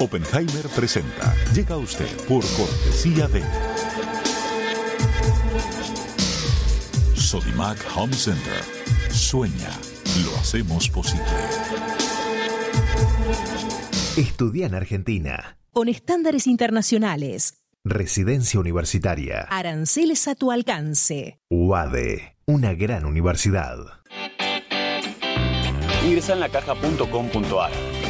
Oppenheimer presenta. Llega a usted por cortesía de Sodimac Home Center. Sueña, lo hacemos posible. Estudia en Argentina. Con estándares internacionales. Residencia universitaria. Aranceles a tu alcance. UADE, una gran universidad. Ingresa en lacaja.com.ar,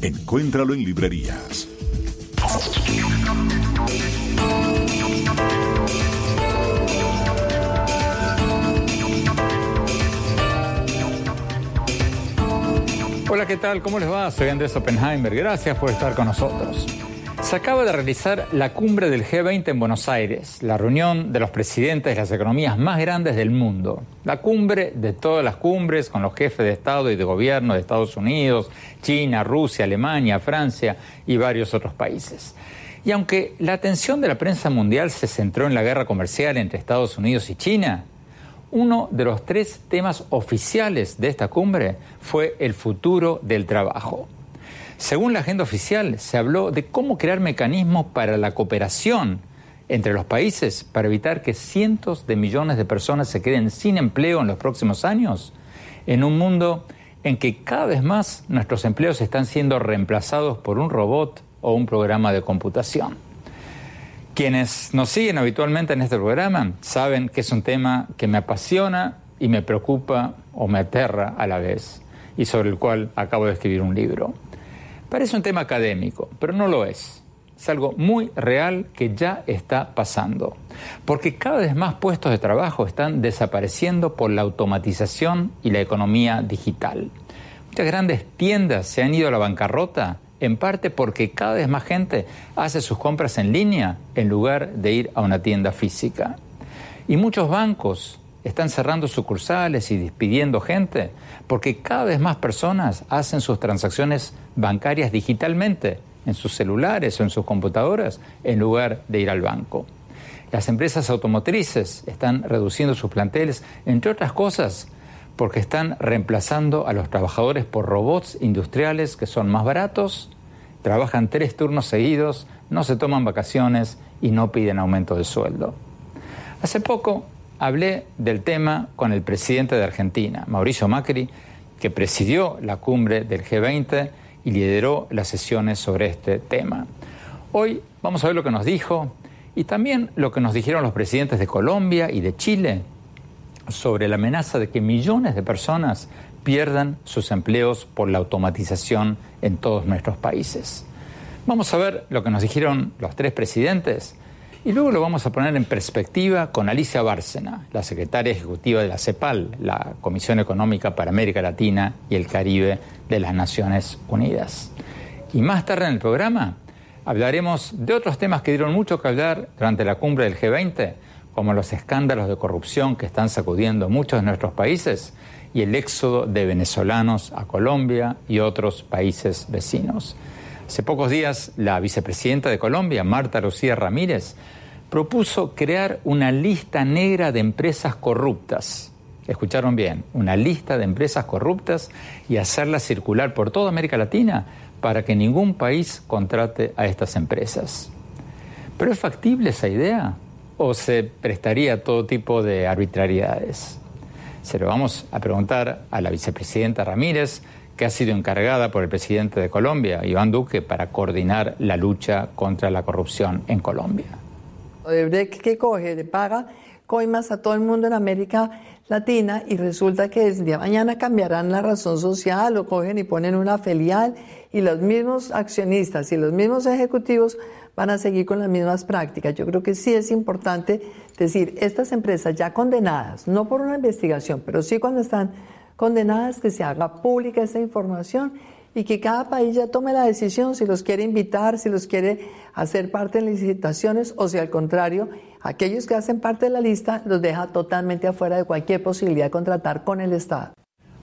Encuéntralo en librerías. Hola, ¿qué tal? ¿Cómo les va? Soy Andrés Oppenheimer. Gracias por estar con nosotros. Se acaba de realizar la cumbre del G20 en Buenos Aires, la reunión de los presidentes de las economías más grandes del mundo. La cumbre de todas las cumbres con los jefes de Estado y de gobierno de Estados Unidos, China, Rusia, Alemania, Francia y varios otros países. Y aunque la atención de la prensa mundial se centró en la guerra comercial entre Estados Unidos y China, uno de los tres temas oficiales de esta cumbre fue el futuro del trabajo. Según la agenda oficial, se habló de cómo crear mecanismos para la cooperación entre los países para evitar que cientos de millones de personas se queden sin empleo en los próximos años, en un mundo en que cada vez más nuestros empleos están siendo reemplazados por un robot o un programa de computación. Quienes nos siguen habitualmente en este programa saben que es un tema que me apasiona y me preocupa o me aterra a la vez y sobre el cual acabo de escribir un libro. Parece un tema académico, pero no lo es. Es algo muy real que ya está pasando, porque cada vez más puestos de trabajo están desapareciendo por la automatización y la economía digital. Muchas grandes tiendas se han ido a la bancarrota en parte porque cada vez más gente hace sus compras en línea en lugar de ir a una tienda física. Y muchos bancos están cerrando sucursales y despidiendo gente porque cada vez más personas hacen sus transacciones bancarias digitalmente en sus celulares o en sus computadoras en lugar de ir al banco. Las empresas automotrices están reduciendo sus planteles, entre otras cosas, porque están reemplazando a los trabajadores por robots industriales que son más baratos, trabajan tres turnos seguidos, no se toman vacaciones y no piden aumento de sueldo. Hace poco hablé del tema con el presidente de Argentina, Mauricio Macri, que presidió la cumbre del G20 y lideró las sesiones sobre este tema. Hoy vamos a ver lo que nos dijo y también lo que nos dijeron los presidentes de Colombia y de Chile sobre la amenaza de que millones de personas pierdan sus empleos por la automatización en todos nuestros países. Vamos a ver lo que nos dijeron los tres presidentes y luego lo vamos a poner en perspectiva con Alicia Bárcena, la secretaria ejecutiva de la CEPAL, la Comisión Económica para América Latina y el Caribe de las Naciones Unidas. Y más tarde en el programa hablaremos de otros temas que dieron mucho que hablar durante la cumbre del G20, como los escándalos de corrupción que están sacudiendo muchos de nuestros países y el éxodo de venezolanos a Colombia y otros países vecinos. Hace pocos días, la vicepresidenta de Colombia, Marta Lucía Ramírez, propuso crear una lista negra de empresas corruptas. Escucharon bien, una lista de empresas corruptas y hacerla circular por toda América Latina para que ningún país contrate a estas empresas. ¿Pero es factible esa idea? o se prestaría todo tipo de arbitrariedades? Se lo vamos a preguntar a la vicepresidenta Ramírez, que ha sido encargada por el presidente de Colombia, Iván Duque, para coordinar la lucha contra la corrupción en Colombia. Odebrecht que coge, le paga coimas a todo el mundo en América Latina y resulta que el día de mañana cambiarán la razón social o cogen y ponen una filial y los mismos accionistas y los mismos ejecutivos van a seguir con las mismas prácticas. Yo creo que sí es importante decir, estas empresas ya condenadas, no por una investigación, pero sí cuando están condenadas, que se haga pública esta información y que cada país ya tome la decisión si los quiere invitar, si los quiere hacer parte en licitaciones o si al contrario, aquellos que hacen parte de la lista los deja totalmente afuera de cualquier posibilidad de contratar con el Estado.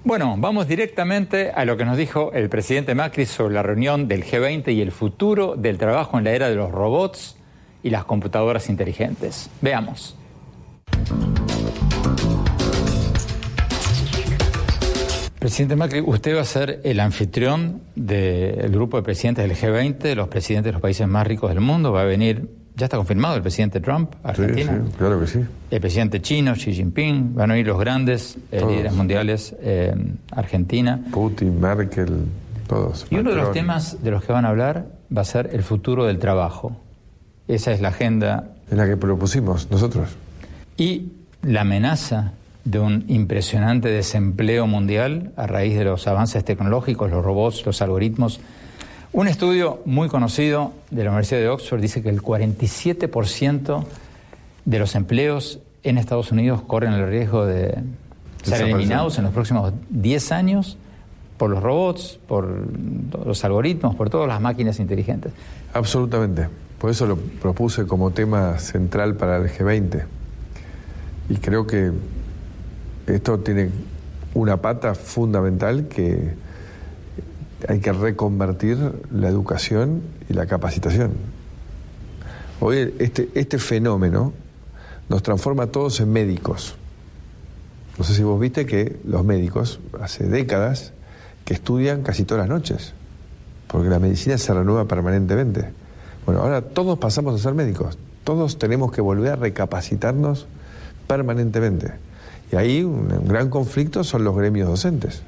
Bueno, vamos directamente a lo que nos dijo el presidente Macri sobre la reunión del G20 y el futuro del trabajo en la era de los robots y las computadoras inteligentes. Veamos. Presidente Macri, usted va a ser el anfitrión del grupo de presidentes del G20, los presidentes de los países más ricos del mundo. Va a venir, ya está confirmado, el presidente Trump, Argentina. Sí, sí, claro que sí. El presidente chino, Xi Jinping. Van a ir los grandes eh, líderes mundiales, eh, Argentina. Putin, Merkel, todos. Y uno de los temas de los que van a hablar va a ser el futuro del trabajo. Esa es la agenda Es la que propusimos nosotros. y la amenaza de un impresionante desempleo mundial a raíz de los avances tecnológicos, los robots, los algoritmos. Un estudio muy conocido de la Universidad de Oxford dice que el 47% de los empleos en Estados Unidos corren el riesgo de ser eliminados en los próximos 10 años por los robots, por los algoritmos, por todas las máquinas inteligentes. Absolutamente. Por eso lo propuse como tema central para el G20. Y creo que esto tiene una pata fundamental que hay que reconvertir la educación y la capacitación. Hoy este, este fenómeno nos transforma a todos en médicos. No sé si vos viste que los médicos hace décadas que estudian casi todas las noches, porque la medicina se renueva permanentemente. Bueno, ahora todos pasamos a ser médicos, todos tenemos que volver a recapacitarnos permanentemente. Y ahí un, gran conflicto son los gremios docentes,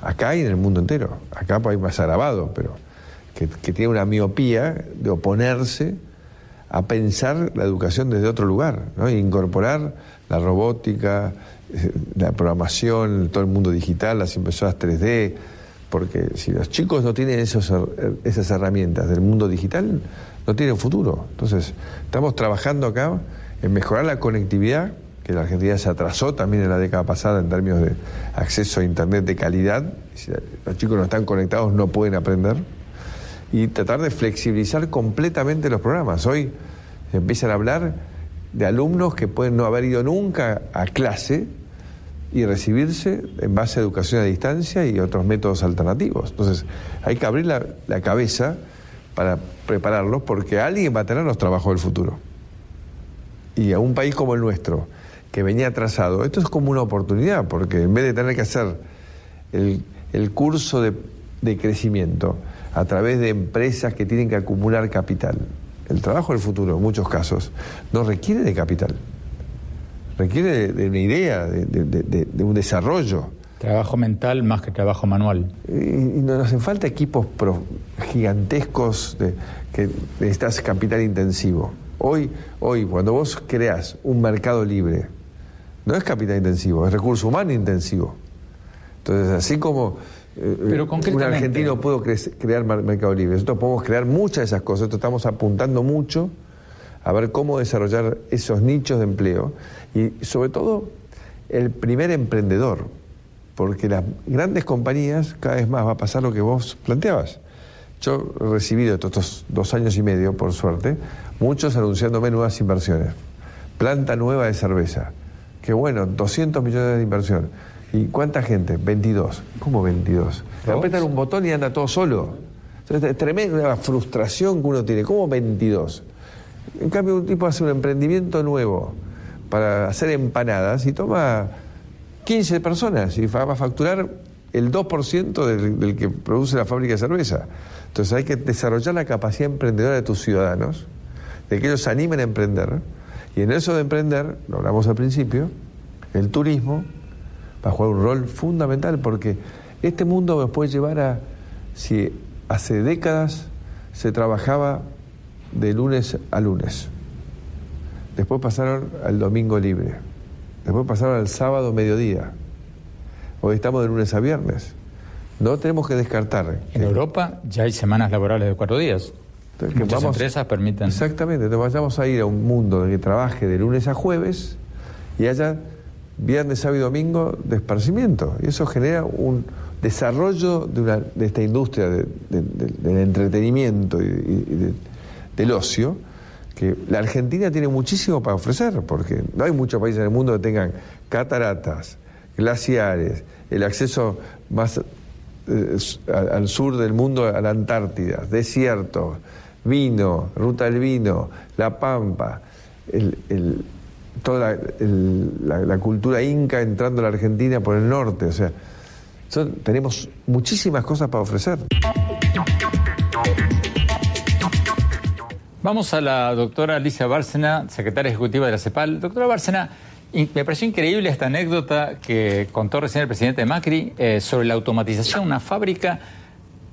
acá y en el mundo entero. Acá hay más agravado, pero que, tiene una miopía de oponerse a pensar la educación desde otro lugar, ¿no? E incorporar la robótica, eh, la programación, todo el mundo digital, las impresoras 3D, porque si los chicos no tienen her- esas herramientas del mundo digital, no tienen futuro. Entonces, estamos trabajando acá en mejorar la conectividad, que la Argentina se atrasó también en la década pasada en términos de acceso a Internet de calidad. Los chicos no están conectados, no pueden aprender y tratar de flexibilizar completamente los programas. Hoy se empiezan a hablar de alumnos que pueden no haber ido nunca a clase y recibirse en base a educación a distancia y otros métodos alternativos. Entonces, hay que abrir la cabeza para prepararlos porque alguien va a tener los trabajos del futuro. Y a un país como el nuestro, que venía atrasado, esto es como una oportunidad, porque en vez de tener que hacer el, el curso de, de crecimiento a través de empresas que tienen que acumular capital, el trabajo del futuro, en muchos casos, no requiere de capital, requiere de, de una idea, de, de- un desarrollo. Trabajo mental más que trabajo manual. Y, y nos hacen falta equipos pro- gigantescos de, que necesitas capital intensivo. Hoy, hoy, cuando vos creas un mercado libre, no es capital intensivo, es recurso humano intensivo. Entonces, así como eh, Pero un concretamente- argentino pudo cre- crear mercado libre, nosotros podemos crear muchas de esas cosas, nosotros estamos apuntando mucho a ver cómo desarrollar esos nichos de empleo y sobre todo el primer emprendedor, porque las grandes compañías cada vez más va a pasar lo que vos planteabas. Yo he recibido estos dos años y medio, por suerte, muchos anunciándome nuevas inversiones. Planta nueva de cerveza. Qué bueno, 200 millones de inversión. ¿Y cuánta gente? 22. ¿Cómo 22? Le apretan un botón y anda todo solo. Entonces, es tremenda frustración que uno tiene. ¿Cómo 22? En cambio, un tipo hace un emprendimiento nuevo para hacer empanadas y toma 15 personas y va a facturar el 2% del, del que produce la fábrica de cerveza. Entonces hay que desarrollar la capacidad emprendedora de tus ciudadanos, de que ellos se animen a emprender. Y en eso de emprender, lo hablamos al principio, el turismo va a jugar un rol fundamental porque Este mundo nos puede llevar a, si hace décadas se trabajaba de lunes a lunes, después pasaron al domingo libre, después pasaron al sábado mediodía, hoy estamos de lunes a viernes. No tenemos que descartar. En Europa ya hay semanas laborales de cuatro días. Entonces, Muchas empresas permiten. Exactamente, entonces vayamos a ir a un mundo que trabaje de lunes a jueves y haya viernes, sábado y domingo de esparcimiento. Y eso genera un desarrollo de, una, de esta industria del entretenimiento y, del ocio, que la Argentina tiene muchísimo para ofrecer, porque no hay muchos países en el mundo que tengan cataratas, glaciares, el acceso más eh, al sur del mundo, a la Antártida, desiertos, vino, ruta del vino, la pampa, toda la, cultura inca entrando a la Argentina por el norte. O sea, tenemos muchísimas cosas para ofrecer. Vamos a la doctora Alicia Bárcena, secretaria ejecutiva de la CEPAL. Doctora Bárcena, me pareció increíble esta anécdota que contó recién el presidente Macri eh, sobre la automatización, una fábrica,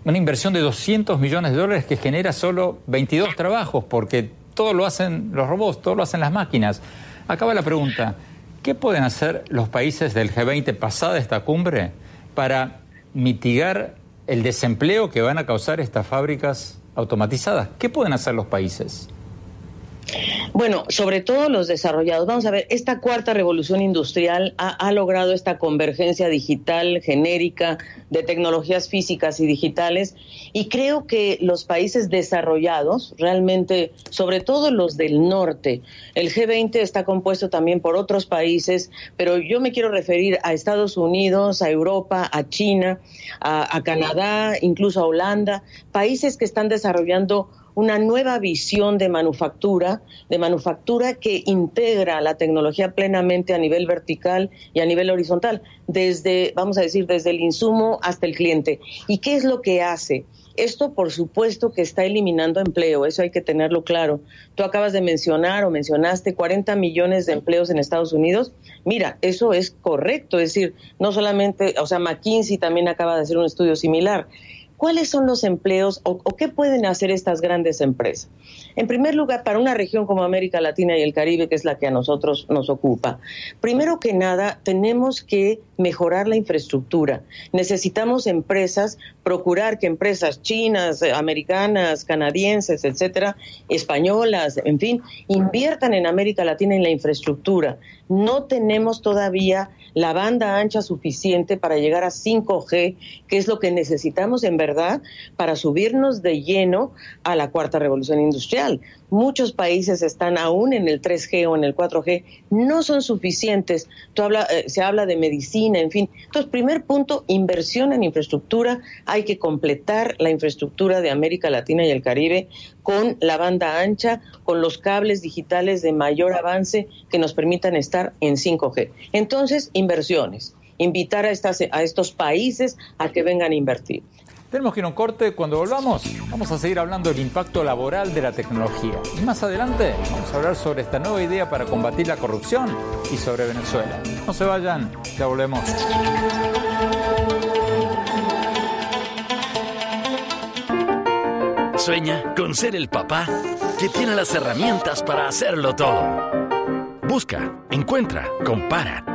una inversión de 200 millones de dólares que genera solo 22 trabajos, porque todo lo hacen los robots, todo lo hacen las máquinas. Acaba la pregunta, ¿qué pueden hacer los países del G20 pasada esta cumbre para mitigar el desempleo que van a causar estas fábricas automatizadas? ¿Qué pueden hacer los países? Bueno, sobre todo los desarrollados. Vamos a ver, esta cuarta revolución industrial ha, logrado esta convergencia digital genérica de tecnologías físicas y digitales y creo que los países desarrollados, realmente, sobre todo los del norte, el G20 está compuesto también por otros países, pero yo me quiero referir a Estados Unidos, a Europa, a China, a Canadá, incluso a Holanda, países que están desarrollando una nueva visión de manufactura, de manufactura que integra la tecnología plenamente a nivel vertical y a nivel horizontal, desde, vamos a decir, desde el insumo hasta el cliente. ¿Y qué es lo que hace? Esto, por supuesto, que está eliminando empleo, eso hay que tenerlo claro. Tú acabas de mencionar o mencionaste 40 millones de empleos en Estados Unidos. Mira, eso es correcto, es decir, no solamente, o sea, McKinsey también acaba de hacer un estudio similar. ¿Cuáles son los empleos o, qué pueden hacer estas grandes empresas? En primer lugar, para una región como América Latina y el Caribe, que es la que a nosotros nos ocupa, primero que nada tenemos que mejorar la infraestructura. Necesitamos empresas, procurar que empresas chinas, americanas, canadienses, etcétera, españolas, en fin, inviertan en América Latina en la infraestructura. No tenemos todavía la banda ancha suficiente para llegar a 5G, que es lo que necesitamos en verdad para subirnos de lleno a la cuarta revolución industrial. Muchos países están aún en el 3G o en el 4G, no son suficientes. Eh, se habla de medicina, en fin. Entonces, primer punto, inversión en infraestructura. Hay que completar la infraestructura de América Latina y el Caribe con la banda ancha, con los cables digitales de mayor avance que nos permitan estar en 5G. Entonces, inversiones. Invitar a estos países a que vengan a invertir. Tenemos que ir a un corte. Cuando volvamos, vamos a seguir hablando del impacto laboral de la tecnología. Y más adelante, vamos a hablar sobre esta nueva idea para combatir la corrupción y sobre Venezuela. No se vayan, ya volvemos. Sueña con ser el papá que tiene las herramientas para hacerlo todo. Busca, encuentra, compara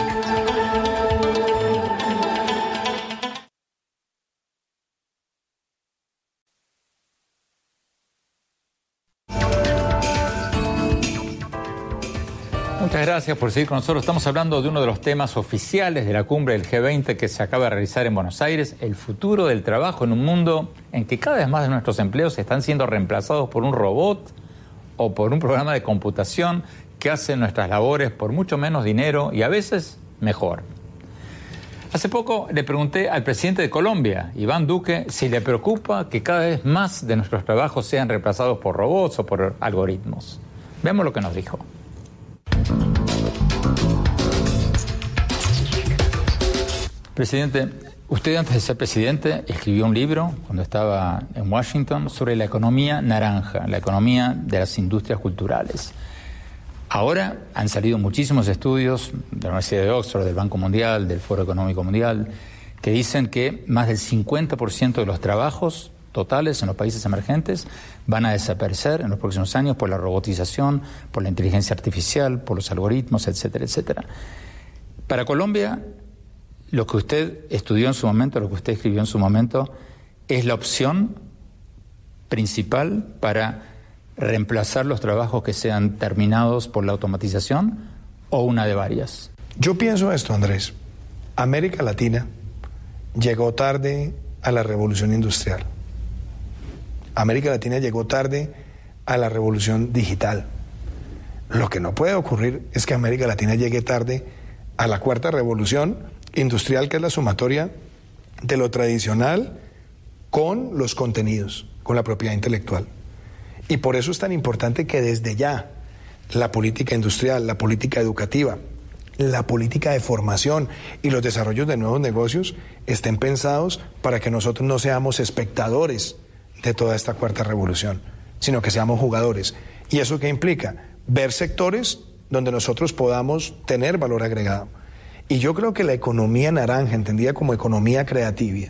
Gracias por seguir con nosotros. Estamos hablando de uno de los temas oficiales de la cumbre del G20 que se acaba de realizar en Buenos Aires, el futuro del trabajo en un mundo en que cada vez más de nuestros empleos están siendo reemplazados por un robot o por un programa de computación que hace nuestras labores por mucho menos dinero y a veces mejor. Hace poco le pregunté al presidente de Colombia, Iván Duque, si le preocupa que cada vez más de nuestros trabajos sean reemplazados por robots o por algoritmos. Veamos lo que nos dijo. Presidente, usted antes de ser presidente escribió un libro cuando estaba en Washington sobre la economía naranja, la economía de las industrias culturales. Ahora han salido muchísimos estudios de la Universidad de Oxford, del Banco Mundial, del Foro Económico Mundial, que dicen que más del 50% de los trabajos totales en los países emergentes van a desaparecer en los próximos años por la robotización, por la inteligencia artificial, por los algoritmos, etcétera, etcétera. Para Colombia, lo que usted estudió en su momento, lo que usted escribió en su momento, es la opción principal para reemplazar los trabajos que sean terminados por la automatización o una de varias? Yo pienso esto, Andrés. América Latina llegó tarde a la revolución industrial. América Latina llegó tarde a la revolución digital. Lo que no puede ocurrir es que América Latina llegue tarde a la cuarta revolución industrial, que es la sumatoria de lo tradicional con los contenidos, con la propiedad intelectual. Y por eso es tan importante que desde ya la política industrial, la política educativa, la política de formación y los desarrollos de nuevos negocios estén pensados para que nosotros no seamos espectadores de toda esta cuarta revolución, sino que seamos jugadores. ¿Y eso qué implica? Ver sectores donde nosotros podamos tener valor agregado y yo creo que la economía naranja, entendida como economía creativa,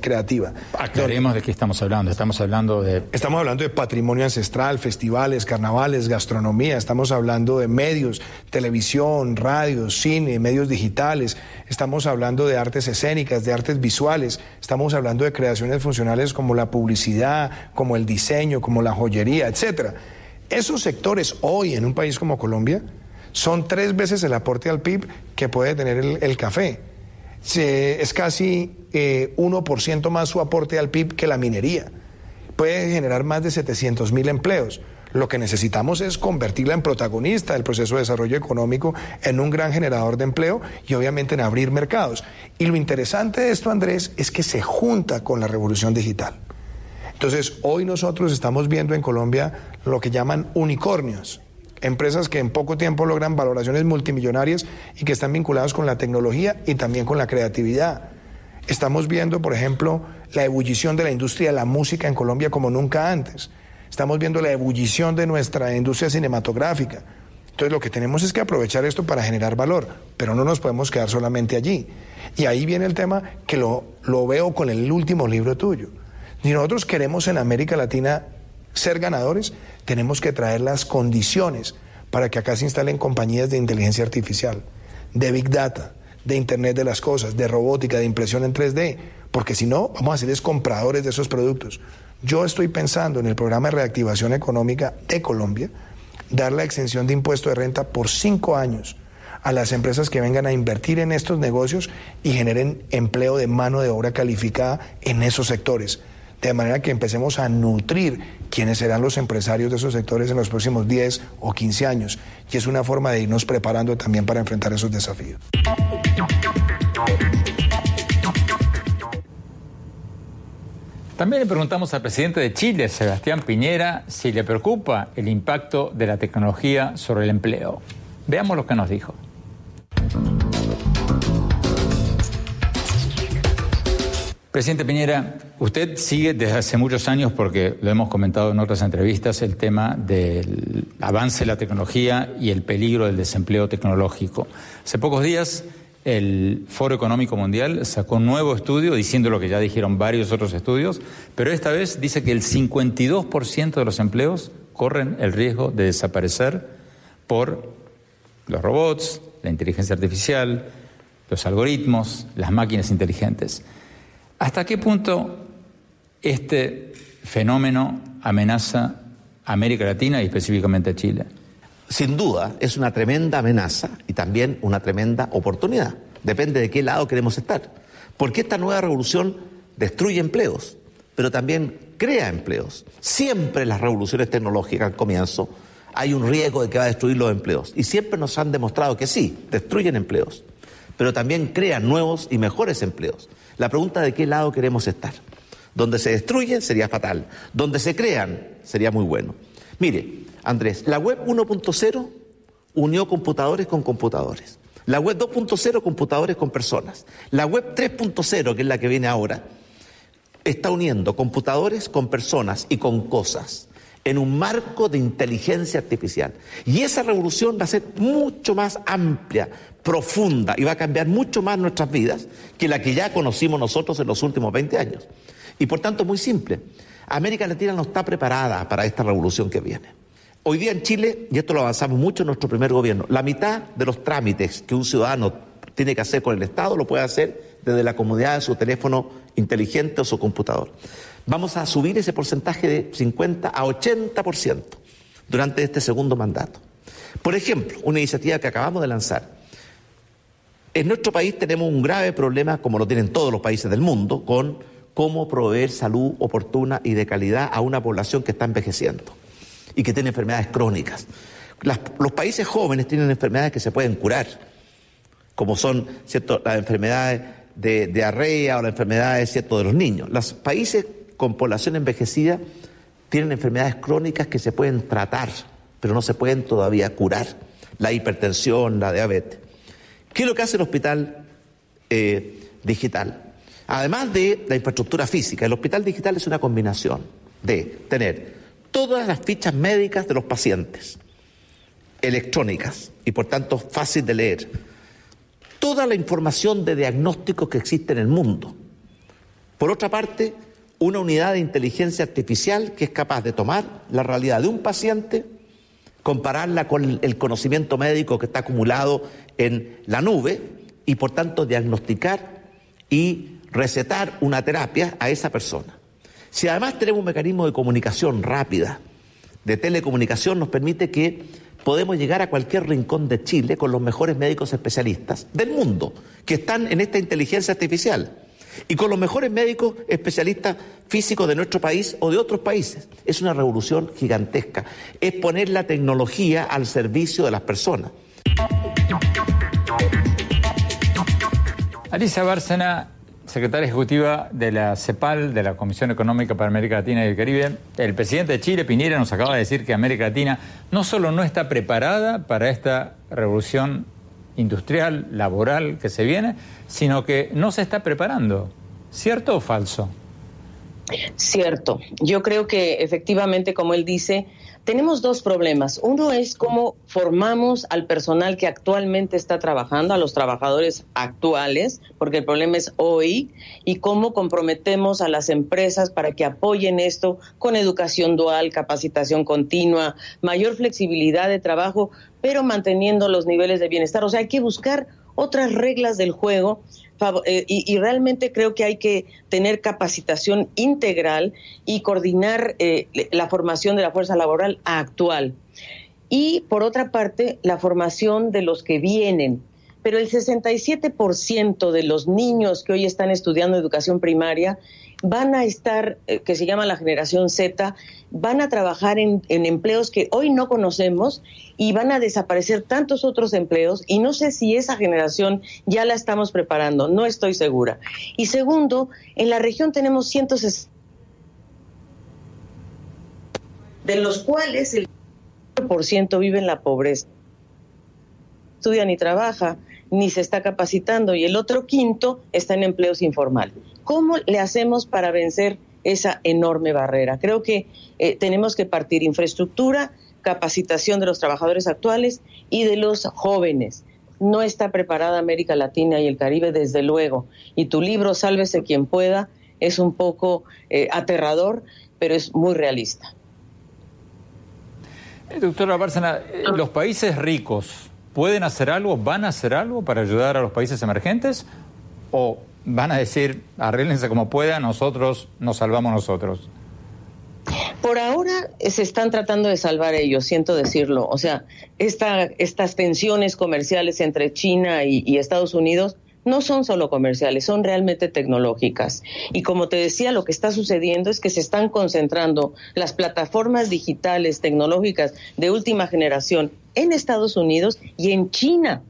creativa. Aclaremos de qué estamos hablando. Estamos hablando de. Estamos hablando de patrimonio ancestral, festivales, carnavales, gastronomía. Estamos hablando de medios, televisión, radio, cine, medios digitales. Estamos hablando de artes escénicas, de artes visuales. Estamos hablando de creaciones funcionales como la publicidad, como el diseño, como la joyería, etcétera. Esos sectores hoy en un país como Colombia son tres veces el aporte al PIB que puede tener el, café. es casi 1% eh, más su aporte al PIB que la minería. Puede generar más de 700 mil empleos. Lo que necesitamos es convertirla en protagonista del proceso de desarrollo económico, en un gran generador de empleo y obviamente en abrir mercados. Y lo interesante de esto, Andrés, es que se junta con la revolución digital. Entonces, hoy nosotros estamos viendo en Colombia lo que llaman unicornios empresas que en poco tiempo logran valoraciones multimillonarias y que están vinculadas con la tecnología y también con la creatividad. Estamos viendo, por ejemplo, la ebullición de la industria de la música en Colombia como nunca antes. Estamos viendo la ebullición de nuestra industria cinematográfica. Entonces lo que tenemos es que aprovechar esto para generar valor, pero no nos podemos quedar solamente allí. Y ahí viene el tema que lo, lo veo con el último libro tuyo. Si nosotros queremos en América Latina ser ganadores, tenemos que traer las condiciones para que acá se instalen compañías de inteligencia artificial, de Big Data, de Internet de las Cosas, de robótica, de impresión en 3D, porque si no, vamos a ser compradores de esos productos. Yo estoy pensando en el programa de reactivación económica de Colombia, dar la exención de impuesto de renta por cinco años a las empresas que vengan a invertir en estos negocios y generen empleo de mano de obra calificada en esos sectores de manera que empecemos a nutrir quiénes serán los empresarios de esos sectores en los próximos 10 o 15 años. Y es una forma de irnos preparando también para enfrentar esos desafíos. También le preguntamos al presidente de Chile, Sebastián Piñera, si le preocupa el impacto de la tecnología sobre el empleo. Veamos lo que nos dijo. Presidente Piñera, usted sigue desde hace muchos años, porque lo hemos comentado en otras entrevistas, el tema del avance de la tecnología y el peligro del desempleo tecnológico. Hace pocos días el Foro Económico Mundial sacó un nuevo estudio diciendo lo que ya dijeron varios otros estudios, pero esta vez dice que el 52% de los empleos corren el riesgo de desaparecer por los robots, la inteligencia artificial, los algoritmos, las máquinas inteligentes. ¿Hasta qué punto este fenómeno amenaza a América Latina y específicamente a Chile? Sin duda, es una tremenda amenaza y también una tremenda oportunidad. Depende de qué lado queremos estar. Porque esta nueva revolución destruye empleos, pero también crea empleos. Siempre las revoluciones tecnológicas al comienzo hay un riesgo de que va a destruir los empleos. Y siempre nos han demostrado que sí, destruyen empleos, pero también crean nuevos y mejores empleos. La pregunta de qué lado queremos estar. Donde se destruyen sería fatal. Donde se crean sería muy bueno. Mire, Andrés, la web 1.0 unió computadores con computadores. La web 2.0, computadores con personas. La web 3.0, que es la que viene ahora, está uniendo computadores con personas y con cosas en un marco de inteligencia artificial. Y esa revolución va a ser mucho más amplia, profunda y va a cambiar mucho más nuestras vidas que la que ya conocimos nosotros en los últimos 20 años. Y por tanto, muy simple, América Latina no está preparada para esta revolución que viene. Hoy día en Chile, y esto lo avanzamos mucho en nuestro primer gobierno, la mitad de los trámites que un ciudadano tiene que hacer con el Estado lo puede hacer desde la comodidad de su teléfono inteligente o su computador. Vamos a subir ese porcentaje de 50 a 80% durante este segundo mandato. Por ejemplo, una iniciativa que acabamos de lanzar. En nuestro país tenemos un grave problema, como lo tienen todos los países del mundo, con cómo proveer salud oportuna y de calidad a una población que está envejeciendo y que tiene enfermedades crónicas. los países jóvenes tienen enfermedades que se pueden curar, como son ¿cierto? las enfermedades de diarrea o las enfermedades ¿cierto? de los niños. Los países con población envejecida tienen enfermedades crónicas que se pueden tratar, pero no se pueden todavía curar. La hipertensión, la diabetes. ¿Qué es lo que hace el hospital eh, digital? Además de la infraestructura física, el hospital digital es una combinación de tener todas las fichas médicas de los pacientes, electrónicas y por tanto fácil de leer, toda la información de diagnóstico que existe en el mundo. Por otra parte, una unidad de inteligencia artificial que es capaz de tomar la realidad de un paciente, compararla con el conocimiento médico que está acumulado en la nube y por tanto diagnosticar y recetar una terapia a esa persona. Si además tenemos un mecanismo de comunicación rápida, de telecomunicación, nos permite que podemos llegar a cualquier rincón de Chile con los mejores médicos especialistas del mundo que están en esta inteligencia artificial y con los mejores médicos especialistas físicos de nuestro país o de otros países. Es una revolución gigantesca. Es poner la tecnología al servicio de las personas. Alicia Bárcena, secretaria ejecutiva de la CEPAL, de la Comisión Económica para América Latina y el Caribe. El presidente de Chile, Piñera, nos acaba de decir que América Latina no solo no está preparada para esta revolución industrial, laboral que se viene, sino que no se está preparando. ¿Cierto o falso? Cierto. Yo creo que efectivamente, como él dice, tenemos dos problemas. Uno es cómo formamos al personal que actualmente está trabajando, a los trabajadores actuales, porque el problema es hoy, y cómo comprometemos a las empresas para que apoyen esto con educación dual, capacitación continua, mayor flexibilidad de trabajo, pero manteniendo los niveles de bienestar. O sea, hay que buscar otras reglas del juego eh, y, realmente creo que hay que tener capacitación integral y coordinar eh, la formación de la fuerza laboral actual. Y por otra parte, la formación de los que vienen. Pero el 67% de los niños que hoy están estudiando educación primaria van a estar, eh, que se llama la generación Z, van a trabajar en, empleos que hoy no conocemos y van a desaparecer tantos otros empleos y no sé si esa generación ya la estamos preparando, no estoy segura. Y segundo, en la región tenemos 160 de los cuales el ciento vive en la pobreza. Estudia ni trabaja, ni se está capacitando y el otro quinto está en empleos informales. ¿Cómo le hacemos para vencer esa enorme barrera? Creo que eh, tenemos que partir infraestructura, capacitación de los trabajadores actuales y de los jóvenes. No está preparada América Latina y el Caribe, desde luego. Y tu libro, Sálvese quien pueda, es un poco eh, aterrador, pero es muy realista. Eh, doctora Bárcena, los países ricos pueden hacer algo, van a hacer algo para ayudar a los países emergentes o van a decir, arréglense como puedan, nosotros nos salvamos nosotros? Por ahora se están tratando de salvar ellos, siento decirlo. O sea, esta, estas tensiones comerciales entre China y, Estados Unidos no son solo comerciales, son realmente tecnológicas. Y como te decía, lo que está sucediendo es que se están concentrando las plataformas digitales tecnológicas de última generación en Estados Unidos y en China.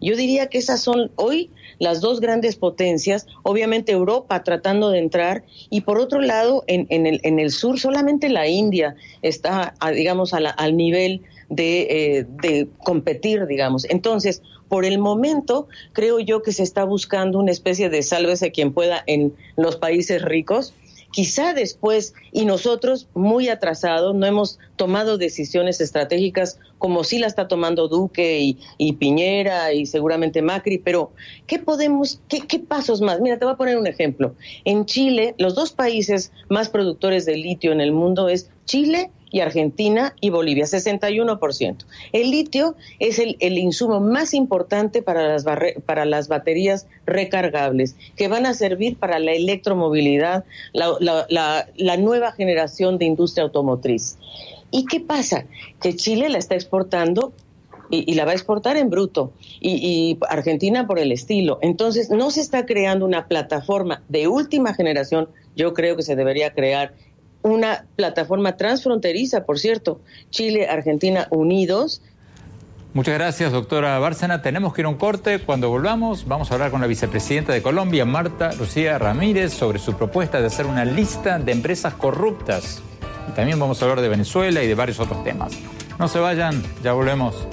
Yo diría que esas son hoy las dos grandes potencias, obviamente Europa tratando de entrar y por otro lado en, en, el, en el sur solamente la India está, digamos, al nivel de, eh, de competir, digamos. Entonces, por el momento creo yo que se está buscando una especie de sálvese quien pueda en los países ricos quizá después, y nosotros muy atrasados, no hemos tomado decisiones estratégicas como sí la está tomando Duque y, Piñera y seguramente Macri, pero ¿qué podemos, qué, qué, pasos más? Mira, te voy a poner un ejemplo. En Chile, los dos países más productores de litio en el mundo es Chile y Argentina y Bolivia, 61%. El litio es el, insumo más importante para las, para las baterías recargables, que van a servir para la electromovilidad, la, nueva generación de industria automotriz. ¿Y qué pasa? Que Chile la está exportando y, la va a exportar en bruto y, Argentina por el estilo. Entonces, no se está creando una plataforma de última generación, yo creo que se debería crear una plataforma transfronteriza, por cierto, Chile, Argentina unidos. Muchas gracias, doctora Bárcena. Tenemos que ir a un corte. Cuando volvamos, vamos a hablar con la vicepresidenta de Colombia, Marta Lucía Ramírez, sobre su propuesta de hacer una lista de empresas corruptas. También vamos a hablar de Venezuela y de varios otros temas. No se vayan, ya volvemos.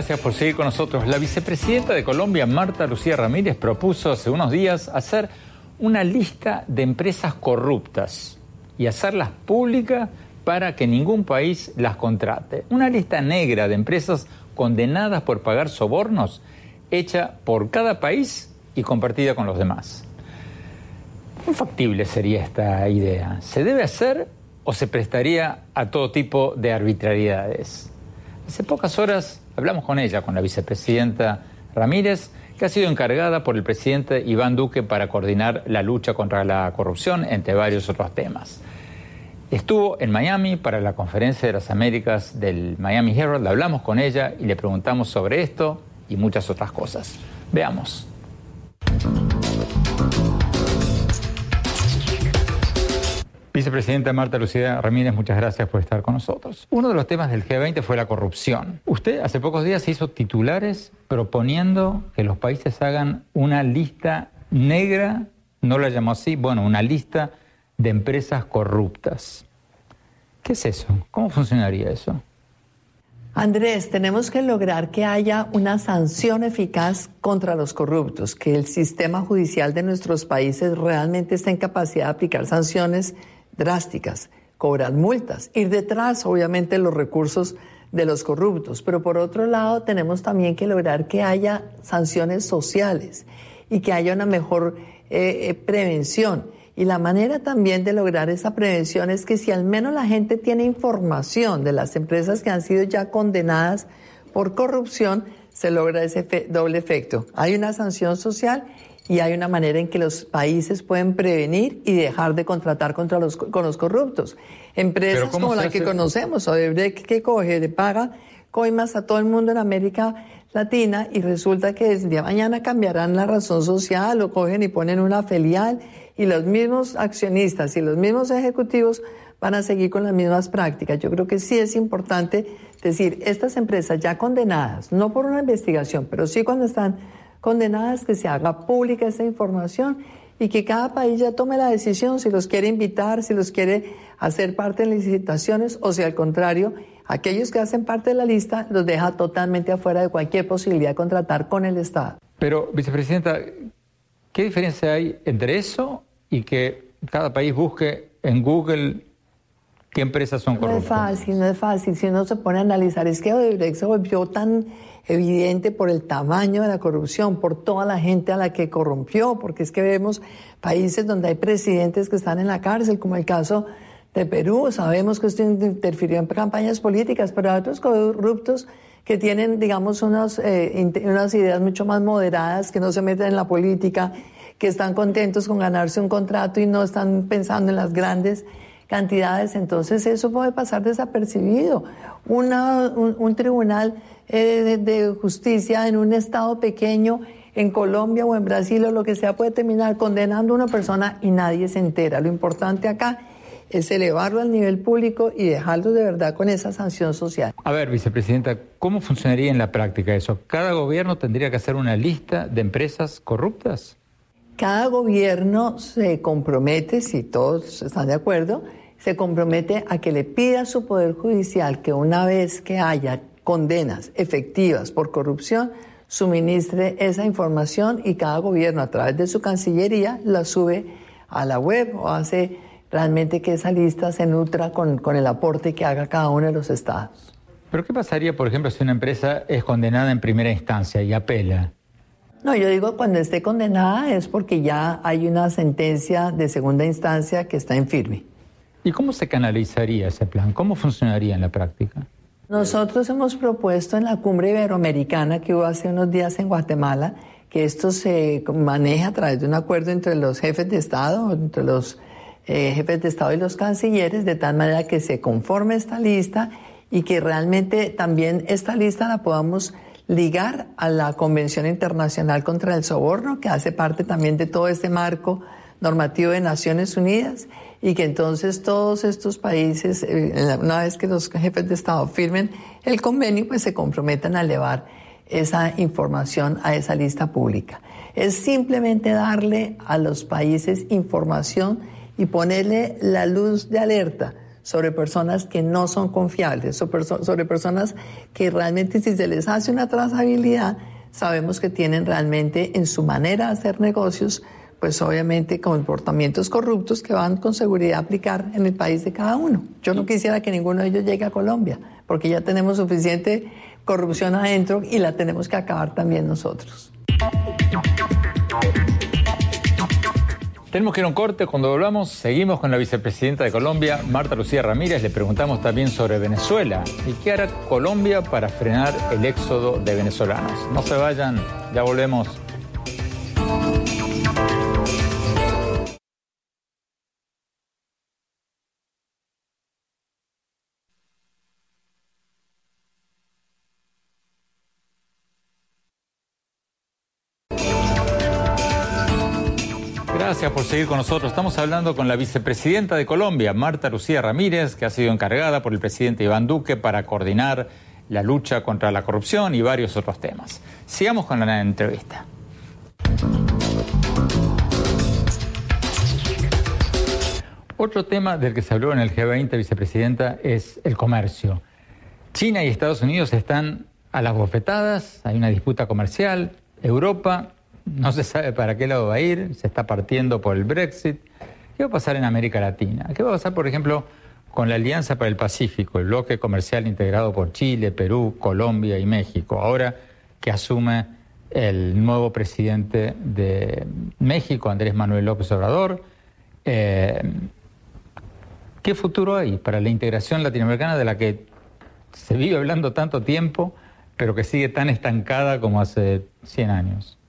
Gracias por seguir con nosotros. La vicepresidenta de Colombia, Marta Lucía Ramírez, propuso hace unos días hacer una lista de empresas corruptas y hacerlas públicas para que ningún país las contrate. Una lista negra de empresas condenadas por pagar sobornos hecha por cada país y compartida con los demás. ¿Cuán factible sería esta idea? ¿Se debe hacer o se prestaría a todo tipo de arbitrariedades? Hace pocas horas hablamos con ella, con la vicepresidenta Ramírez, que ha sido encargada por el presidente Iván Duque para coordinar la lucha contra la corrupción, entre varios otros temas. Estuvo en Miami para la conferencia de las Américas del Miami Herald, hablamos con ella y le preguntamos sobre esto y muchas otras cosas. Veamos. Vicepresidenta Marta Lucía Ramírez, muchas gracias por estar con nosotros. Uno de los temas del G20 fue la corrupción. Usted hace pocos días hizo titulares proponiendo que los países hagan una lista negra, no la llamó así, bueno, una lista de empresas corruptas. ¿Qué es eso? ¿Cómo funcionaría eso? Andrés, tenemos que lograr que haya una sanción eficaz contra los corruptos, que el sistema judicial de nuestros países realmente esté en capacidad de aplicar sanciones drásticas, cobrar multas, ir detrás, obviamente, los recursos de los corruptos. Pero por otro lado, tenemos también que lograr que haya sanciones sociales y que haya una mejor eh, eh, prevención. Y la manera también de lograr esa prevención es que si al menos la gente tiene información de las empresas que han sido ya condenadas por corrupción, se logra ese doble efecto. Hay una sanción social y hay una manera en que los países pueden prevenir y dejar de contratar contra los, con los corruptos. Empresas como la que conocemos, Odebrecht, que coge, le paga coimas a todo el mundo en América Latina y resulta que el día de mañana cambiarán la razón social, lo cogen y ponen una filial y los mismos accionistas y los mismos ejecutivos van a seguir con las mismas prácticas. Yo creo que sí es importante decir, estas empresas ya condenadas, no por una investigación, pero sí cuando están condenadas que se haga pública esa información y que cada país ya tome la decisión si los quiere invitar, si los quiere hacer parte de licitaciones o si al contrario, aquellos que hacen parte de la lista los deja totalmente afuera de cualquier posibilidad de contratar con el Estado. Pero, vicepresidenta, ¿qué diferencia hay entre eso y que cada país busque en Google qué empresas son corruptas? No es fácil, no es fácil. Si uno se pone a analizar, es que Odebrecht se volvió tan evidente por el tamaño de la corrupción, por toda la gente a la que corrompió, porque es que vemos países donde hay presidentes que están en la cárcel, como el caso de Perú, sabemos que esto interfirió en campañas políticas, pero hay otros corruptos que tienen, digamos, unas, eh, unas ideas mucho más moderadas, que no se meten en la política, que están contentos con ganarse un contrato y no están pensando en las grandes cantidades, entonces eso puede pasar desapercibido. Una, un, tribunal eh, de, justicia en un estado pequeño, en Colombia o en Brasil o lo que sea, puede terminar condenando a una persona y nadie se entera. Lo importante acá es elevarlo al nivel público y dejarlo de verdad con esa sanción social. A ver, vicepresidenta, ¿cómo funcionaría en la práctica eso? ¿Cada gobierno tendría que hacer una lista de empresas corruptas? Cada gobierno se compromete, si todos están de acuerdo, se compromete a que le pida a su Poder Judicial que una vez que haya condenas efectivas por corrupción, suministre esa información y cada gobierno a través de su Cancillería la sube a la web o hace realmente que esa lista se nutra con, con el aporte que haga cada uno de los estados. ¿Pero qué pasaría, por ejemplo, si una empresa es condenada en primera instancia y apela? No, yo digo cuando esté condenada es porque ya hay una sentencia de segunda instancia que está en firme. ¿Y cómo se canalizaría ese plan? ¿Cómo funcionaría en la práctica? Nosotros hemos propuesto en la cumbre iberoamericana que hubo hace unos días en Guatemala que esto se maneja a través de un acuerdo entre los jefes de Estado, entre los eh, jefes de Estado y los cancilleres, de tal manera que se conforme esta lista y que realmente también esta lista la podamos ligar a la Convención Internacional contra el Soborno, que hace parte también de todo este marco normativo de Naciones Unidas, y que entonces todos estos países, eh, una vez que los jefes de Estado firmen el convenio, pues se comprometan a elevar esa información a esa lista pública. Es simplemente darle a los países información y ponerle la luz de alerta sobre personas que no son confiables, sobre personas que realmente si se les hace una trazabilidad, sabemos que tienen realmente en su manera de hacer negocios, pues obviamente comportamientos corruptos que van con seguridad a aplicar en el país de cada uno. Yo no quisiera que ninguno de ellos llegue a Colombia, porque ya tenemos suficiente corrupción adentro y la tenemos que acabar también nosotros. Tenemos que ir a un corte. Cuando volvamos, seguimos con la vicepresidenta de Colombia, Marta Lucía Ramírez. Le preguntamos también sobre Venezuela y qué hará Colombia para frenar el éxodo de venezolanos. No se vayan, ya volvemos. Gracias por seguir con nosotros. Estamos hablando con la vicepresidenta de Colombia, Marta Lucía Ramírez, que ha sido encargada por el presidente Iván Duque para coordinar la lucha contra la corrupción y varios otros temas. Sigamos con la entrevista. Otro tema del que se habló en el G20, vicepresidenta, es el comercio. China y Estados Unidos están a las bofetadas, hay una disputa comercial. Europa no se sabe para qué lado va a ir, se está partiendo por el Brexit. ¿Qué va a pasar en América Latina? ¿Qué va a pasar, por ejemplo, con la Alianza para el Pacífico, el bloque comercial integrado por Chile, Perú, Colombia y México, ahora que asume el nuevo presidente de México, Andrés Manuel López Obrador? Eh, ¿Qué futuro hay para la integración latinoamericana de la que se vive hablando tanto tiempo, pero que sigue tan estancada como hace 100 años?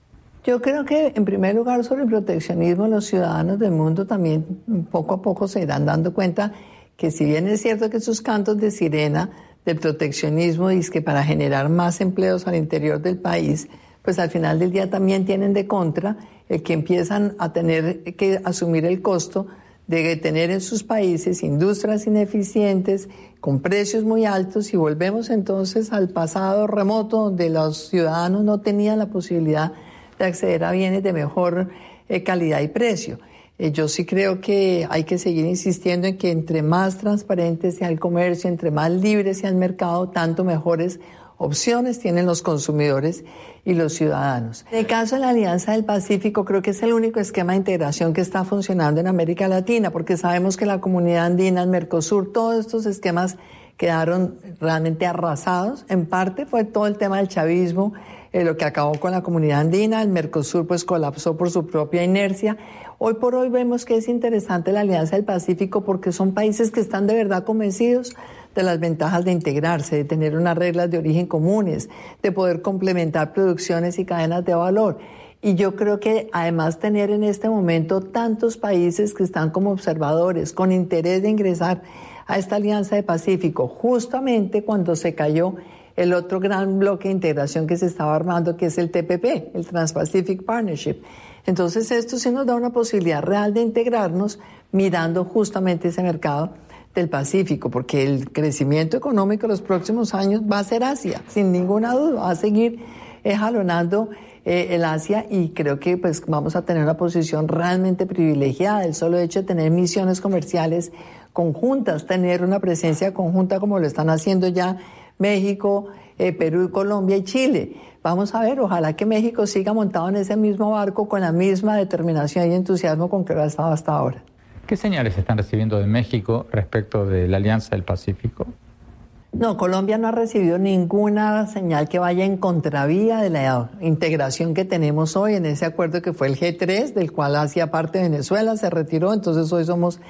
Yo creo que, en primer lugar, sobre el proteccionismo, los ciudadanos del mundo también poco a poco se irán dando cuenta que si bien es cierto que sus cantos de sirena del proteccionismo es que para generar más empleos al interior del país, pues al final del día también tienen de contra el que empiezan a tener que asumir el costo de tener en sus países industrias ineficientes con precios muy altos y volvemos entonces al pasado remoto donde los ciudadanos no tenían la posibilidad de acceder a bienes de mejor eh, calidad y precio. Eh, yo sí creo que hay que seguir insistiendo en que entre más transparente sea el comercio, entre más libre sea el mercado, tanto mejores opciones tienen los consumidores y los ciudadanos. En el caso de la Alianza del Pacífico, creo que es el único esquema de integración que está funcionando en América Latina, porque sabemos que la comunidad andina, el Mercosur, todos estos esquemas quedaron realmente arrasados. En parte fue todo el tema del chavismo, eh, lo que acabó con la comunidad andina, el Mercosur pues colapsó por su propia inercia. Hoy por hoy vemos que es interesante la Alianza del Pacífico porque son países que están de verdad convencidos de las ventajas de integrarse, de tener unas reglas de origen comunes, de poder complementar producciones y cadenas de valor. Y yo creo que además tener en este momento tantos países que están como observadores, con interés de ingresar a esta Alianza de Pacífico, justamente cuando se cayó el otro gran bloque de integración que se estaba armando, que es el TPP, el Trans-Pacific Partnership. Entonces esto sí nos da una posibilidad real de integrarnos, mirando justamente ese mercado del Pacífico, porque el crecimiento económico en los próximos años va a ser Asia, sin ninguna duda, va a seguir eh, jalonando eh, el Asia y creo que pues vamos a tener una posición realmente privilegiada. El solo hecho de tener misiones comerciales conjuntas, tener una presencia conjunta como lo están haciendo ya México, eh, Perú, Colombia y Chile. Vamos a ver, ojalá que México siga montado en ese mismo barco con la misma determinación y entusiasmo con que lo ha estado hasta ahora. ¿Qué señales están recibiendo de México respecto de la Alianza del Pacífico? No, Colombia no ha recibido ninguna señal que vaya en contravía de la integración que tenemos hoy en ese acuerdo que fue el G3, del cual hacía parte Venezuela, se retiró, entonces hoy somos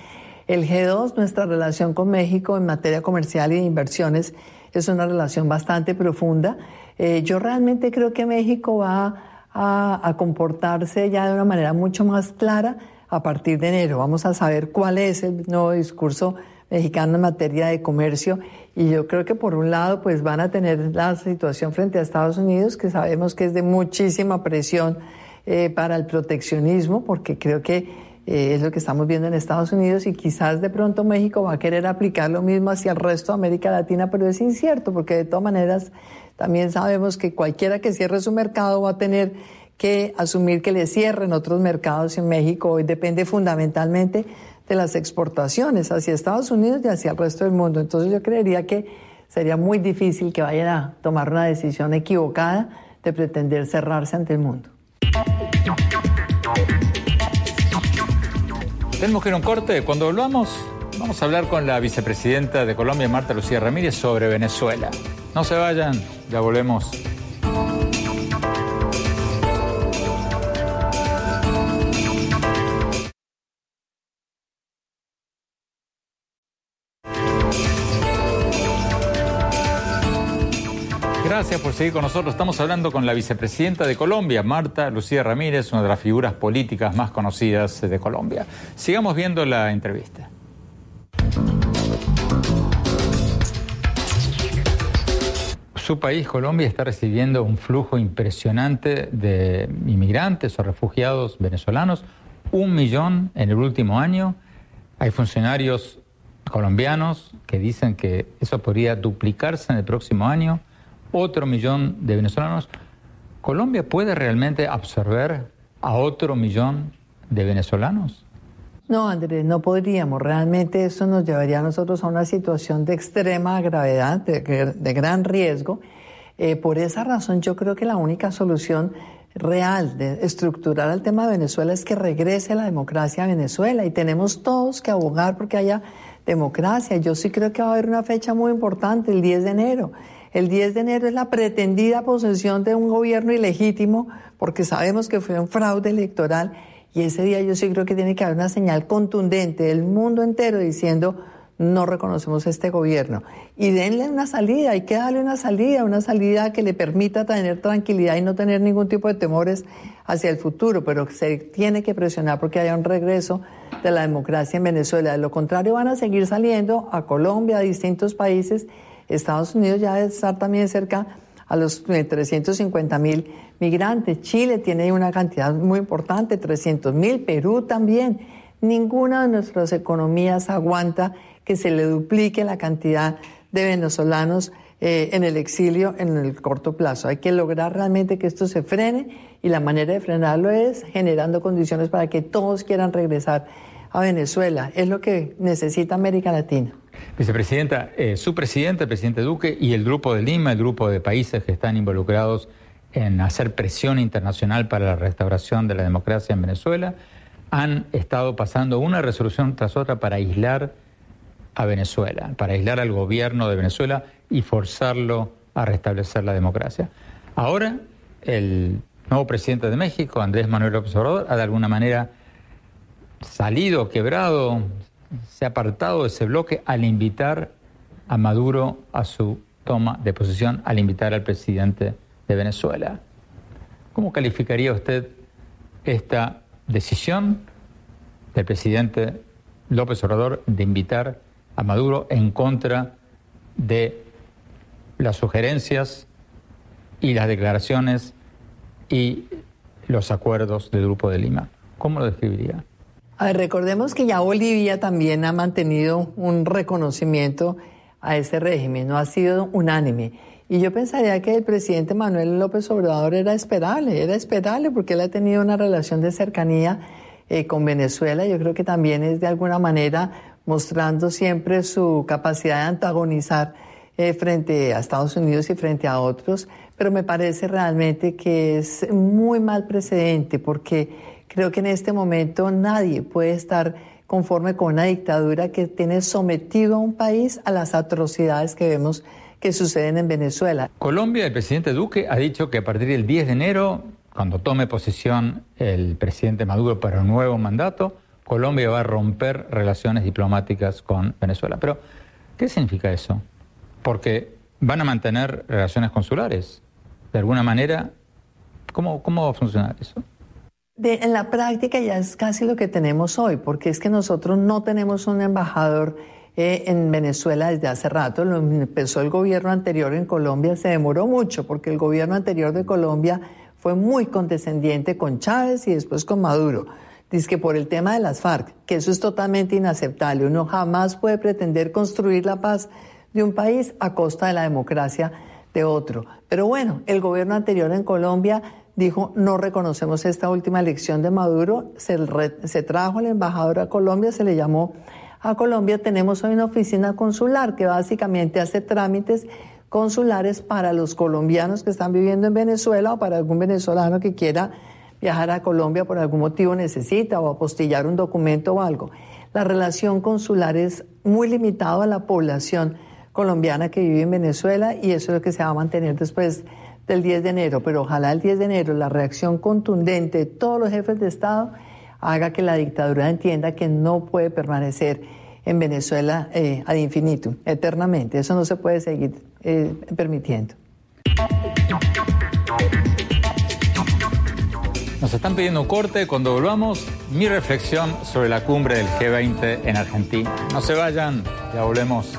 el G2. Nuestra relación con México en materia comercial y de inversiones es una relación bastante profunda. Eh, yo realmente creo que México va a comportarse ya de una manera mucho más clara a partir de enero. Vamos a saber cuál es el nuevo discurso mexicano en materia de comercio y yo creo que por un lado pues van a tener la situación frente a Estados Unidos que sabemos que es de muchísima presión eh, para el proteccionismo porque creo que eh, es lo que estamos viendo en Estados Unidos y quizás de pronto México va a querer aplicar lo mismo hacia el resto de América Latina pero es incierto porque de todas maneras también sabemos que cualquiera que cierre su mercado va a tener que asumir que le cierren otros mercados en México hoy depende fundamentalmente de las exportaciones hacia Estados Unidos y hacia el resto del mundo. Entonces yo creería que sería muy difícil que vayan a tomar una decisión equivocada de pretender cerrarse ante el mundo. Tenemos que ir a un corte. Cuando volvamos, vamos a hablar con la vicepresidenta de Colombia, Marta Lucía Ramírez, sobre Venezuela. No se vayan, ya volvemos. Por seguir con nosotros. Estamos hablando con la vicepresidenta de Colombia, Marta Lucía Ramírez, una de las figuras políticas más conocidas de Colombia. Sigamos viendo la entrevista. Su país, Colombia, está recibiendo un flujo impresionante de inmigrantes o refugiados venezolanos, un millón en el último año. Hay funcionarios colombianos que dicen que eso podría duplicarse en el próximo año otro millón de venezolanos, ¿Colombia puede realmente absorber a otro millón de venezolanos? No, Andrés, no podríamos. Realmente eso nos llevaría a nosotros a una situación de extrema gravedad, de, gran riesgo. Eh, por esa razón yo creo que la única solución real de estructurar el tema de Venezuela es que regrese la democracia a Venezuela y tenemos todos que abogar porque haya democracia. Yo sí creo que va a haber una fecha muy importante, el 10 de enero. El 10 de enero es la pretendida posesión de un gobierno ilegítimo, porque sabemos que fue un fraude electoral. Y ese día yo sí creo que tiene que haber una señal contundente del mundo entero diciendo no reconocemos este gobierno. Y denle una salida, hay que darle una salida, una salida que le permita tener tranquilidad y no tener ningún tipo de temores hacia el futuro, pero se tiene que presionar porque haya un regreso de la democracia en Venezuela. De lo contrario, van a seguir saliendo a Colombia, a distintos países Estados Unidos ya debe estar también cerca a los 350 eh, mil migrantes. Chile tiene una cantidad muy importante, 300 mil. Perú también. Ninguna de nuestras economías aguanta que se le duplique la cantidad de venezolanos eh, en el exilio en el corto plazo. Hay que lograr realmente que esto se frene y la manera de frenarlo es generando condiciones para que todos quieran regresar a Venezuela. Es lo que necesita América Latina. Vicepresidenta, eh, su presidente, el presidente Duque, y el Grupo de Lima, el grupo de países que están involucrados en hacer presión internacional para la restauración de la democracia en Venezuela, han estado pasando una resolución tras otra para aislar a Venezuela, para aislar al gobierno de Venezuela y forzarlo a restablecer la democracia. Ahora, el nuevo presidente de México, Andrés Manuel López Obrador, ha de alguna manera salido, quebrado, se ha apartado de ese bloque al invitar a Maduro a su toma de posición, al invitar al presidente de Venezuela. ¿Cómo calificaría usted esta decisión del presidente López Obrador de invitar a Maduro en contra de las sugerencias y las declaraciones y los acuerdos del Grupo de Lima? ¿Cómo lo describiría? Recordemos que ya Bolivia también ha mantenido un reconocimiento a ese régimen, no ha sido unánime. Y yo pensaría que el presidente Manuel López Obrador era esperable, era esperable porque él ha tenido una relación de cercanía eh, con Venezuela. Yo creo que también es de alguna manera mostrando siempre su capacidad de antagonizar eh, frente a Estados Unidos y frente a otros. Pero me parece realmente que es muy mal precedente porque creo que en este momento nadie puede estar conforme con una dictadura que tiene sometido a un país a las atrocidades que vemos que suceden en Venezuela. Colombia, el presidente Duque ha dicho que a partir del 10 de enero, cuando tome posesión el presidente Maduro para un nuevo mandato, Colombia va a romper relaciones diplomáticas con Venezuela. Pero, ¿qué significa eso? Porque van a mantener relaciones consulares. De alguna manera, ¿cómo, cómo va a funcionar eso? En la práctica ya es casi lo que tenemos hoy, porque es que nosotros no tenemos un embajador eh, en Venezuela desde hace rato. Lo empezó el gobierno anterior en Colombia, se demoró mucho, porque el gobierno anterior de Colombia fue muy condescendiente con Chávez y después con Maduro. Dice que por el tema de las FARC, que eso es totalmente inaceptable. Uno jamás puede pretender construir la paz de un país a costa de la democracia de otro. Pero bueno, el gobierno anterior en Colombia dijo, no reconocemos esta última elección de Maduro, se, se trajo al embajador a Colombia, se le llamó a Colombia, tenemos hoy una oficina consular que básicamente hace trámites consulares para los colombianos que están viviendo en Venezuela o para algún venezolano que quiera viajar a Colombia por algún motivo necesita o apostillar un documento o algo. La relación consular es muy limitada a la población colombiana que vive en Venezuela y eso es lo que se va a mantener después del 10 de enero, pero ojalá el 10 de enero la reacción contundente de todos los jefes de Estado haga que la dictadura entienda que no puede permanecer en Venezuela eh, ad infinitum, eternamente. Eso no se puede seguir eh, permitiendo. Nos están pidiendo corte. Cuando volvamos, mi reflexión sobre la cumbre del G20 en Argentina. No se vayan, ya volvemos.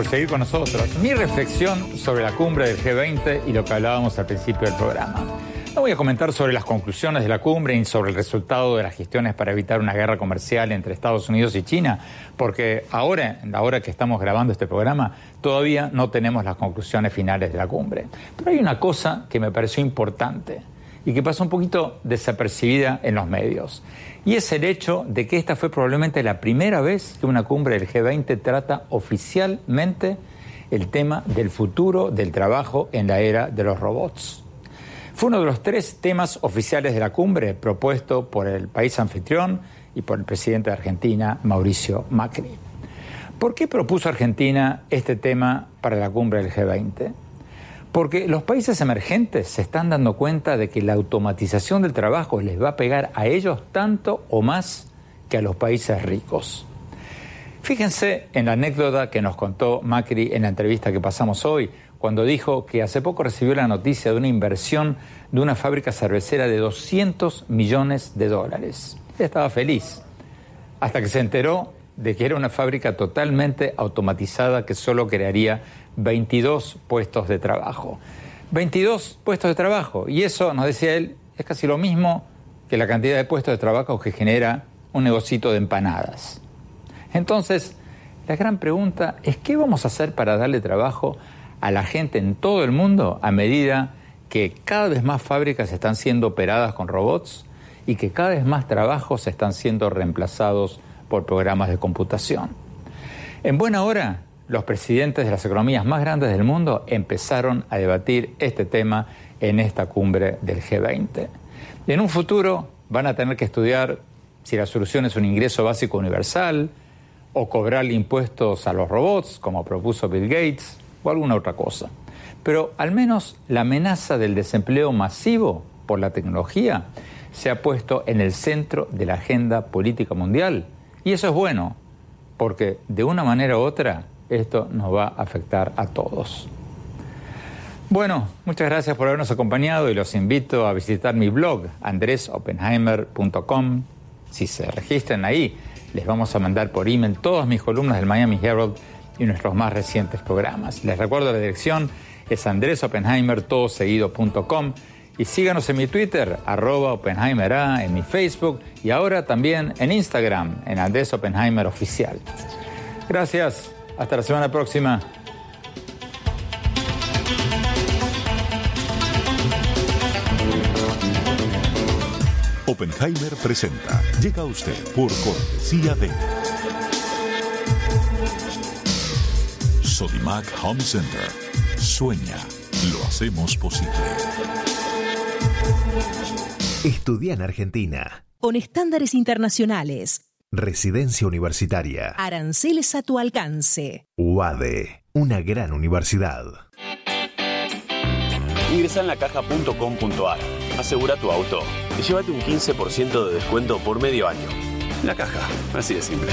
Por seguir con nosotros. Mi reflexión sobre la cumbre del G20 y lo que hablábamos al principio del programa. No voy a comentar sobre las conclusiones de la cumbre y sobre el resultado de las gestiones para evitar una guerra comercial entre Estados Unidos y China, porque ahora, en la hora que estamos grabando este programa, todavía no tenemos las conclusiones finales de la cumbre. Pero hay una cosa que me pareció importante y que pasó un poquito desapercibida en los medios y es el hecho de que esta fue probablemente la primera vez que una cumbre del G20 trata oficialmente el tema del futuro del trabajo en la era de los robots. Fue uno de los tres temas oficiales de la cumbre propuesto por el país anfitrión y por el presidente de Argentina, Mauricio Macri. ¿Por qué propuso Argentina este tema para la cumbre del G20? Porque los países emergentes se están dando cuenta de que la automatización del trabajo les va a pegar a ellos tanto o más que a los países ricos. Fíjense en la anécdota que nos contó Macri en la entrevista que pasamos hoy, cuando dijo que hace poco recibió la noticia de una inversión de una fábrica cervecera de 200 millones de dólares. estaba feliz, hasta que se enteró de que era una fábrica totalmente automatizada que solo crearía 22 puestos de trabajo. 22 puestos de trabajo. Y eso, nos decía él, es casi lo mismo que la cantidad de puestos de trabajo que genera un negocito de empanadas. Entonces, la gran pregunta es qué vamos a hacer para darle trabajo a la gente en todo el mundo a medida que cada vez más fábricas están siendo operadas con robots y que cada vez más trabajos están siendo reemplazados por programas de computación. En buena hora, los presidentes de las economías más grandes del mundo empezaron a debatir este tema en esta cumbre del G20. Y en un futuro van a tener que estudiar si la solución es un ingreso básico universal o cobrar impuestos a los robots, como propuso Bill Gates, o alguna otra cosa. Pero al menos la amenaza del desempleo masivo por la tecnología se ha puesto en el centro de la agenda política mundial. Y eso es bueno, porque de una manera u otra esto nos va a afectar a todos. Bueno, muchas gracias por habernos acompañado y los invito a visitar mi blog andresopenheimer.com. Si se registran ahí, les vamos a mandar por email todas mis columnas del Miami Herald y nuestros más recientes programas. Les recuerdo la dirección es andresopenheimer.com y síganos en mi Twitter, arroba Oppenheimer en mi Facebook y ahora también en Instagram, en Andrés Oppenheimer Oficial. Gracias, hasta la semana próxima. Oppenheimer presenta. Llega a usted por cortesía de Sodimac Home Center. Sueña, lo hacemos posible. Estudia en Argentina. Con estándares internacionales. Residencia universitaria. Aranceles a tu alcance. UADE, una gran universidad. Ingresa en lacaja.com.ar, asegura tu auto y llévate un 15% de descuento por medio año. La caja, así de simple.